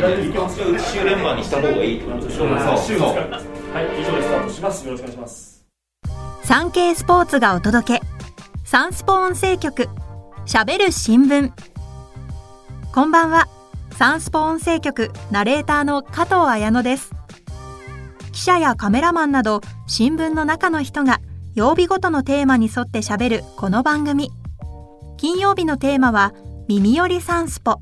週連番にした方がいいってことでしょそうはい以上でスタートしますよろしくお願いします産経スポーツがお届け。サンスポ音声局。しゃべる新聞。こんばんは。サンスポ音声局。ナレーターの加藤綾乃です。記者やカメラマンなど新聞の中の人が曜日ごとのテーマに沿ってしゃべるこの番組。金曜日のテーマは耳よりサンスポ。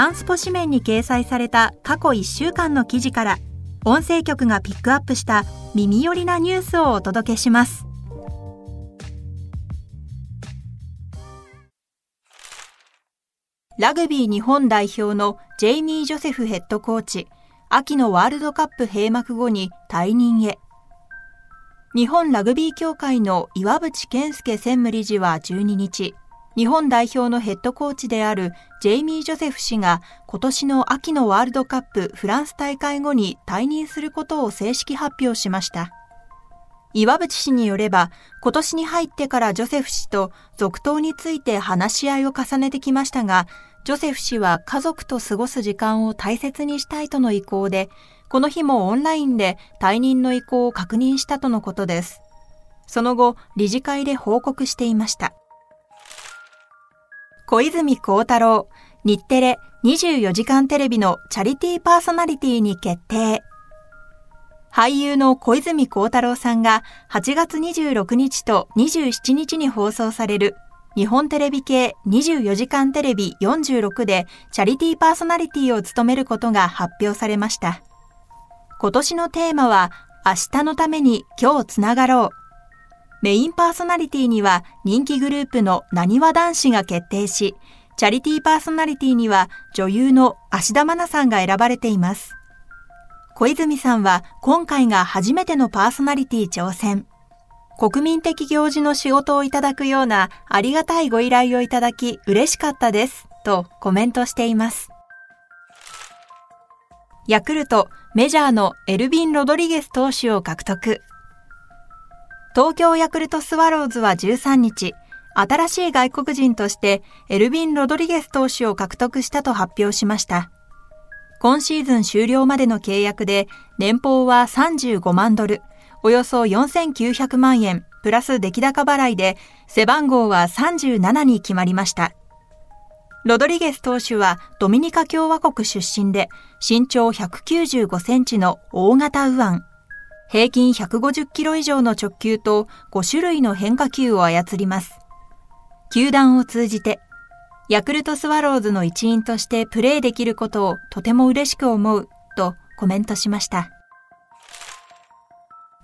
サンスポ紙面に掲載された過去1週間の記事から音声局がピックアップした耳寄りなニュースをお届けします。ラグビー日本代表のジェイミー・ジョセフヘッドコーチ秋のワールドカップ閉幕後に退任へ。日本ラグビー協会の岩渕健介専務理事は12日日本代表のヘッドコーチであるジェイミー・ジョセフ氏が今年の秋のワールドカップフランス大会後に退任することを正式発表しました。岩渕氏によれば、今年に入ってからジョセフ氏と続投について話し合いを重ねてきましたが、ジョセフ氏は家族と過ごす時間を大切にしたいとの意向で、この日もオンラインで退任の意向を確認したとのことです。その後、理事会で報告していました。小泉孝太郎、日テレ24時間テレビのチャリティーパーソナリティに決定。俳優の小泉孝太郎さんが8月26日と27日に放送される日本テレビ系24時間テレビ46でチャリティーパーソナリティを務めることが発表されました。今年のテーマは明日のために今日つながろう。メインパーソナリティには人気グループのなにわ男子が決定し、チャリティーパーソナリティには女優の芦田愛菜さんが選ばれています。小泉さんは今回が初めてのパーソナリティ挑戦。国民的行事の仕事をいただくようなありがたいご依頼をいただき嬉しかったです。とコメントしています。ヤクルト、メジャーのエルビン・ロドリゲス投手を獲得。東京ヤクルトスワローズは13日、新しい外国人としてエルビン・ロドリゲス投手を獲得したと発表しました。今シーズン終了までの契約で年俸は35万ドル、およそ4900万円、プラス出来高払いで背番号は37に決まりました。ロドリゲス投手はドミニカ共和国出身で身長195センチの大型右腕。平均150キロ以上の直球と5種類の変化球を操ります。球団を通じて、ヤクルトスワローズの一員としてプレーできることをとても嬉しく思うとコメントしました。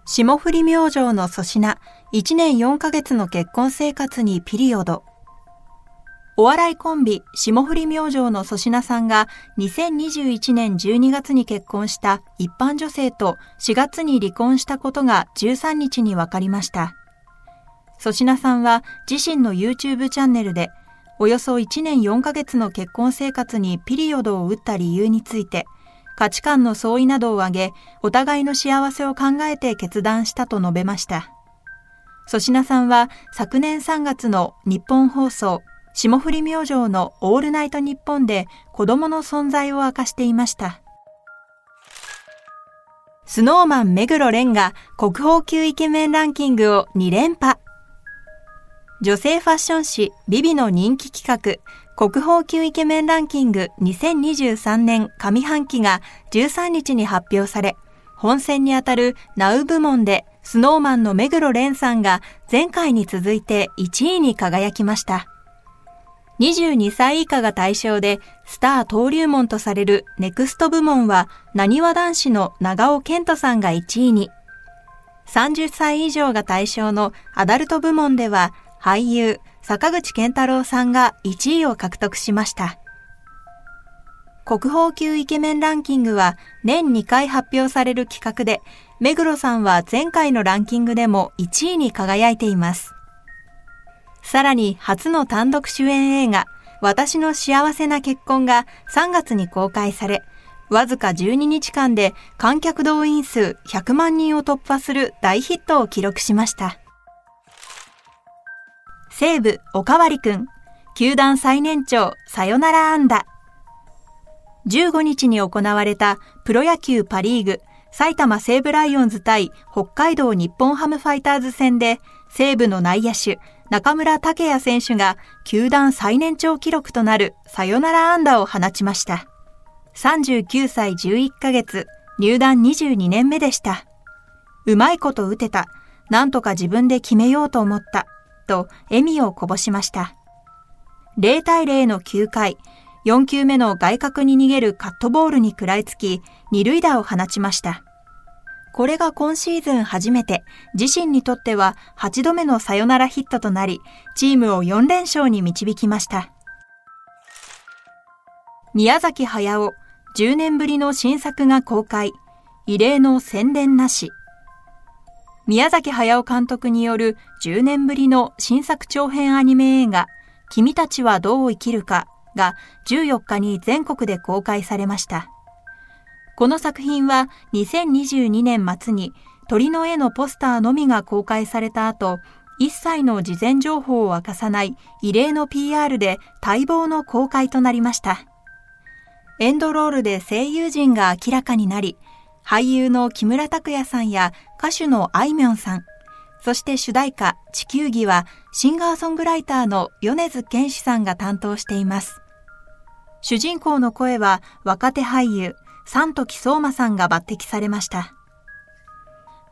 霜降り明星の粗品、1年4ヶ月の結婚生活にピリオド。お笑いコンビ、霜降り明星の粗品さんが2021年12月に結婚した一般女性と4月に離婚したことが13日に分かりました。粗品さんは自身の YouTube チャンネルでおよそ1年4ヶ月の結婚生活にピリオドを打った理由について価値観の相違などを挙げお互いの幸せを考えて決断したと述べました。粗品さんは昨年3月の日本放送霜降り明星のオールナイトニッポンで子供の存在を明かしていました。スノーマン目黒蓮が国宝級イケメンランキングを2連覇。女性ファッション誌ビビの人気企画国宝級イケメンランキング2023年上半期が13日に発表され、本選にあたるナウ部門でスノーマンの目黒蓮さんが前回に続いて1位に輝きました。22歳以下が対象で、スター登竜門とされるネクスト部門は、なにわ男子の長尾健人さんが1位に、30歳以上が対象のアダルト部門では、俳優、坂口健太郎さんが1位を獲得しました。国宝級イケメンランキングは年2回発表される企画で、目黒さんは前回のランキングでも1位に輝いています。さらに初の単独主演映画、私の幸せな結婚が3月に公開され、わずか12日間で観客動員数100万人を突破する大ヒットを記録しました。西武おかわりくん、球団最年長さよなら安打。15日に行われたプロ野球パリーグ埼玉西武ライオンズ対北海道日本ハムファイターズ戦で西武の内野手中村武也選手が球団最年長記録となるサヨナラ安打を放ちました。39歳11ヶ月、入団22年目でした。うまいこと打てた。なんとか自分で決めようと思った。と笑みをこぼしました。0対0の9回、4球目の外角に逃げるカットボールに食らいつき、二塁打を放ちました。これが今シーズン初めて、自身にとっては8度目のサヨナラヒットとなり、チームを4連勝に導きました。宮崎駿、10年ぶりの新作が公開。異例の宣伝なし。宮崎駿監督による10年ぶりの新作長編アニメ映画、君たちはどう生きるかが14日に全国で公開されました。この作品は2022年末に鳥の絵のポスターのみが公開された後、一切の事前情報を明かさない異例の PR で待望の公開となりました。エンドロールで声優陣が明らかになり、俳優の木村拓哉さんや歌手のあいみょんさん、そして主題歌地球儀はシンガーソングライターの米津玄師さんが担当しています。主人公の声は若手俳優、三時相馬さんが抜擢されました。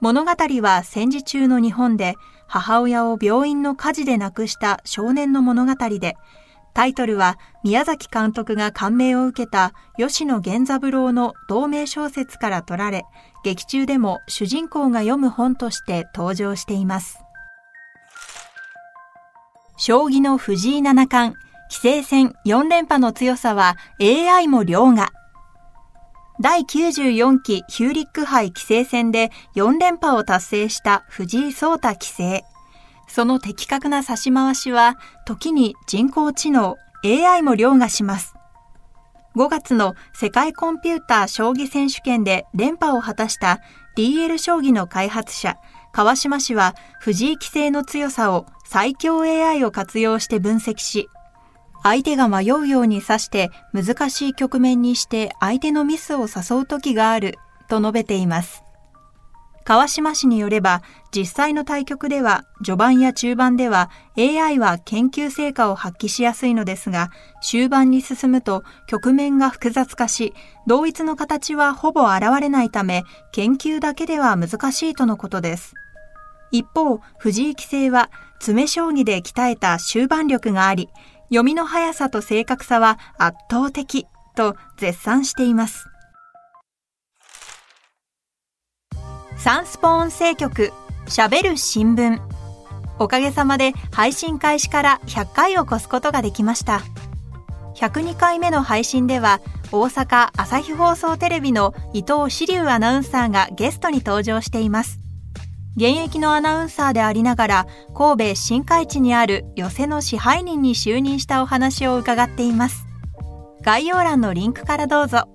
物語は戦時中の日本で母親を病院の火事で亡くした少年の物語で、タイトルは宮崎監督が感銘を受けた吉野源三郎の同名小説から取られ、劇中でも主人公が読む本として登場しています。将棋の藤井七冠、棋聖戦4連覇の強さは AI も凌駕。第94期ヒューリック杯棋聖戦で4連覇を達成した藤井聡太棋聖。その的確な指し回しは、時に人工知能 AI も凌駕します。5月の世界コンピューター将棋選手権で連覇を果たした DL 将棋の開発者、川島氏は藤井棋聖の強さを最強 AI を活用して分析し、相手が迷うように指して難しい局面にして相手のミスを誘う時があると述べています。川島氏によれば、実際の対局では、序盤や中盤では AI は研究成果を発揮しやすいのですが、終盤に進むと局面が複雑化し、同一の形はほぼ現れないため、研究だけでは難しいとのことです。一方、藤井棋聖は、詰将棋で鍛えた終盤力があり、読みの速さと正確さは圧倒的と絶賛しています。サンスポ音声局喋る新聞。おかげさまで配信開始から100回を超すことができました。102回目の配信では大阪朝日放送テレビの伊藤志龍アナウンサーがゲストに登場しています。現役のアナウンサーでありながら神戸新海地にある寄席の支配人に就任したお話を伺っています。概要欄のリンクからどうぞ。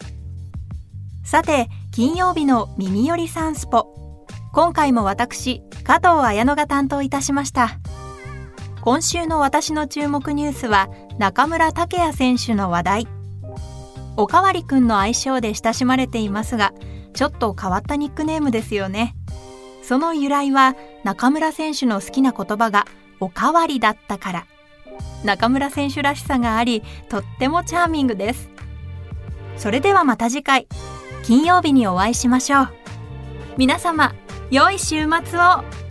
さて金曜日の耳寄りサンスポ。今回も私加藤綾乃が担当いたしました。今週の私の注目ニュースは中村拓也選手の話題。おかわりくんの愛称で親しまれていますがちょっと変わったニックネームですよね。その由来は中村選手の好きな言葉がおかわりだったから。中村選手らしさがありとってもチャーミングです。それではまた次回。金曜日にお会いしましょう。皆様良い週末を。